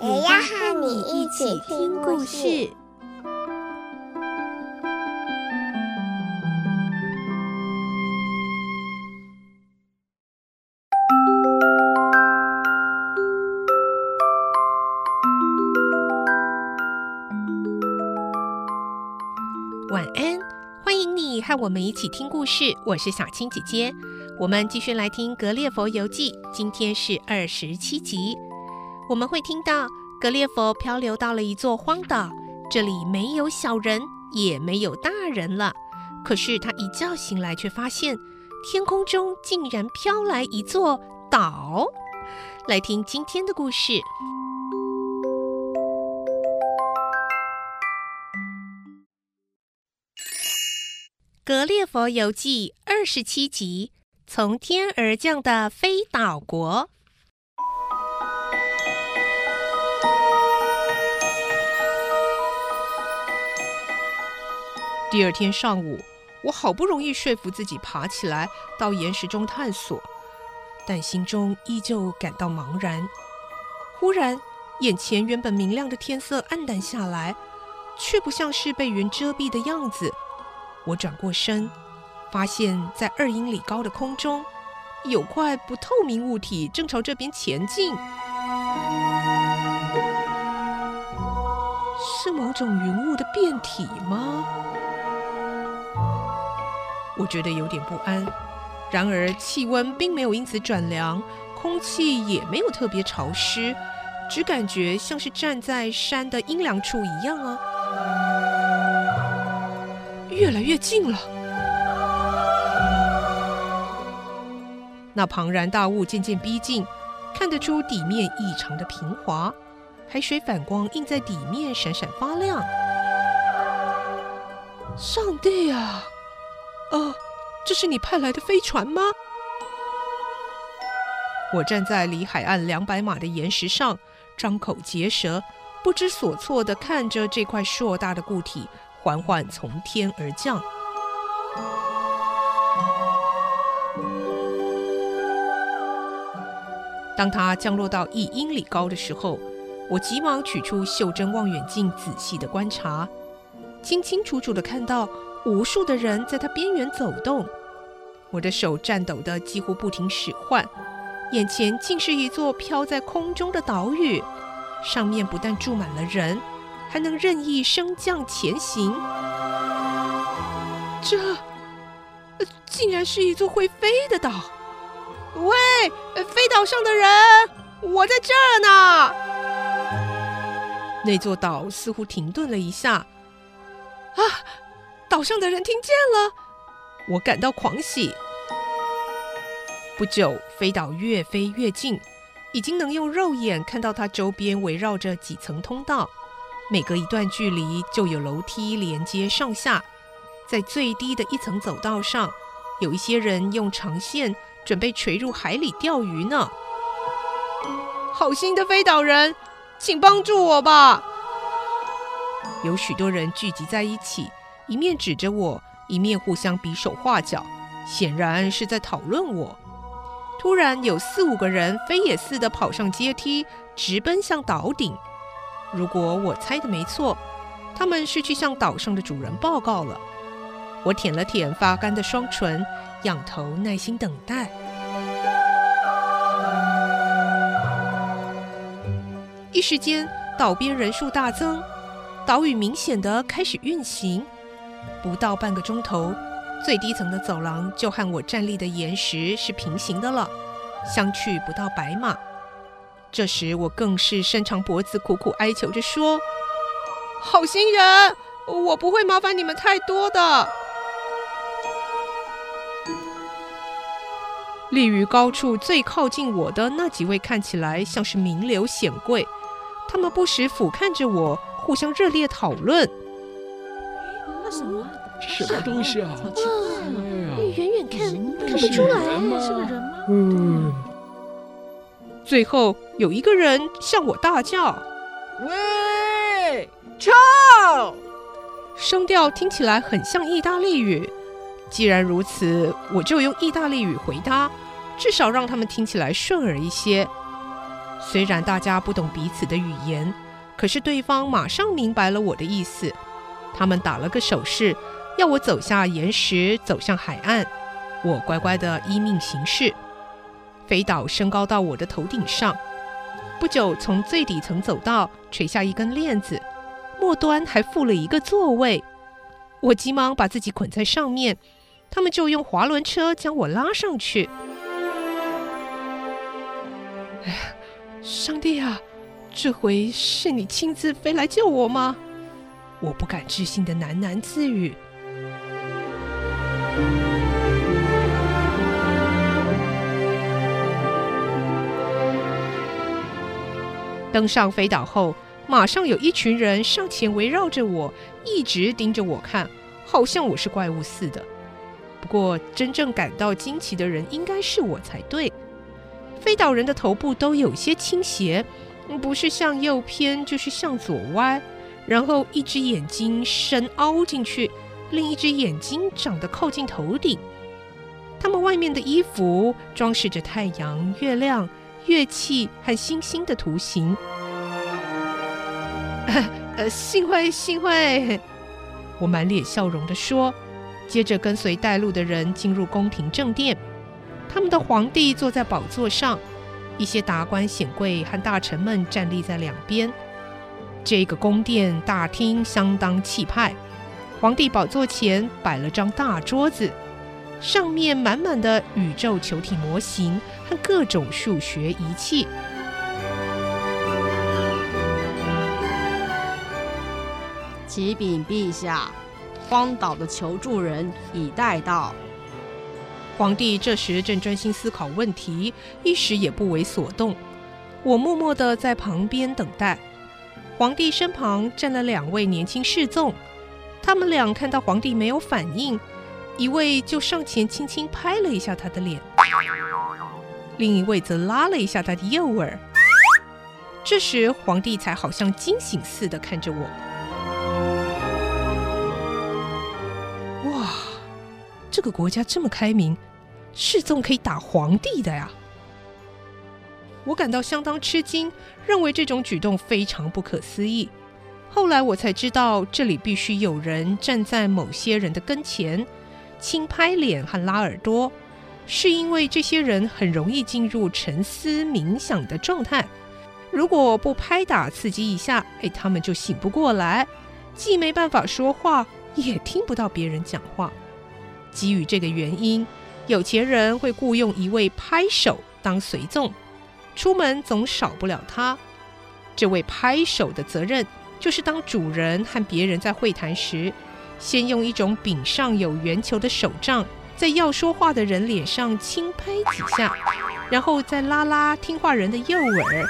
也要和你一起听故事。晚安，欢迎你和我们一起听故事。我是小青姐姐，我们继续来听《格列佛游记》，今天是二十七集。我们会听到格列佛漂流到了一座荒岛，这里没有小人，也没有大人了。可是他一觉醒来，却发现天空中竟然飘来一座岛。来听今天的故事。《格列佛游记》二十七集：从天而降的飞岛国。第二天上午，我好不容易说服自己爬起来到岩石中探索，但心中依旧感到茫然。忽然，眼前原本明亮的天色暗淡下来，却不像是被云遮蔽的样子。我转过身，发现，在二英里高的空中，有块不透明物体正朝这边前进。是某种云雾的变体吗？我觉得有点不安。然而，气温并没有因此转凉，空气也没有特别潮湿，只感觉像是站在山的阴凉处一样啊。越来越近了，那庞然大物渐渐逼近，看得出底面异常的平滑，海水反光映在底面闪闪发亮。上帝啊！哦，这是你派来的飞船吗？我站在离海岸两百码的岩石上，张口结舌，不知所措地看着这块硕大的固体。缓缓从天而降。当它降落到一英里高的时候，我急忙取出袖珍望远镜，仔细的观察，清清楚楚的看到无数的人在它边缘走动。我的手颤抖的几乎不停使唤，眼前竟是一座飘在空中的岛屿，上面不但住满了人。还能任意升降前行，这，竟然是一座会飞的岛！喂，飞岛上的人，我在这儿呢！那座岛似乎停顿了一下，啊，岛上的人听见了，我感到狂喜。不久，飞岛越飞越近，已经能用肉眼看到它周边围绕着几层通道。每隔一段距离就有楼梯连接上下，在最低的一层走道上，有一些人用长线准备垂入海里钓鱼呢。好心的飞岛人，请帮助我吧！有许多人聚集在一起，一面指着我，一面互相比手画脚，显然是在讨论我。突然，有四五个人飞也似的跑上阶梯，直奔向岛顶。如果我猜的没错，他们是去向岛上的主人报告了。我舔了舔发干的双唇，仰头耐心等待。一时间，岛边人数大增，岛屿明显的开始运行。不到半个钟头，最低层的走廊就和我站立的岩石是平行的了，相去不到百码。这时，我更是伸长脖子，苦苦哀求着说：“好心人，我不会麻烦你们太多的。”立于高处最靠近我的那几位看起来像是名流显贵，他们不时俯瞰着我，互相热烈讨论。那什么？什么东西啊？好奇怪啊！你远远看看不出来，是个人吗？嗯。最后有一个人向我大叫：“喂，臭！”声调听起来很像意大利语。既然如此，我就用意大利语回答，至少让他们听起来顺耳一些。虽然大家不懂彼此的语言，可是对方马上明白了我的意思。他们打了个手势，要我走下岩石，走向海岸。我乖乖地依命行事。飞岛升高到我的头顶上，不久从最底层走到垂下一根链子，末端还附了一个座位。我急忙把自己捆在上面。他们就用滑轮车将我拉上去。哎呀，上帝啊，这回是你亲自飞来救我吗？我不敢置信的喃喃自语。登上飞岛后，马上有一群人上前围绕着我，一直盯着我看，好像我是怪物似的。不过，真正感到惊奇的人应该是我才对。飞岛人的头部都有些倾斜，不是向右偏，就是向左歪，然后一只眼睛深凹进去，另一只眼睛长得靠近头顶。他们外面的衣服装饰着太阳、月亮、乐器和星星的图形。呃，幸会，幸会！我满脸笑容地说。接着跟随带路的人进入宫廷正殿，他们的皇帝坐在宝座上，一些达官显贵和大臣们站立在两边。这个宫殿大厅相当气派，皇帝宝座前摆了张大桌子，上面满满的宇宙球体模型和各种数学仪器。启禀陛下。荒岛的求助人已带到。皇帝这时正专心思考问题，一时也不为所动。我默默地在旁边等待。皇帝身旁站了两位年轻侍从，他们俩看到皇帝没有反应，一位就上前轻轻拍了一下他的脸，另一位则拉了一下他的右耳。这时皇帝才好像惊醒似的看着我。哇这个国家这么开明，侍从可以打皇帝的呀！我感到相当吃惊，认为这种举动非常不可思议。后来我才知道，这里必须有人站在某些人的跟前，轻拍脸和拉耳朵，是因为这些人很容易进入沉思冥想的状态。如果不拍打刺激一下，哎，他们就醒不过来，既没办法说话，也听不到别人讲话。基于这个原因，有钱人会雇佣一位拍手当随从，出门总少不了他。这位拍手的责任就是当主人和别人在会谈时，先用一种柄上有圆球的手杖，在要说话的人脸上轻拍几下，然后再拉拉听话人的右耳。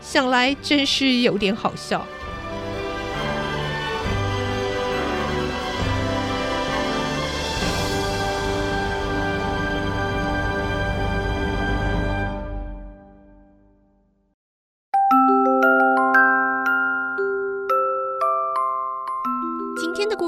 想来真是有点好笑。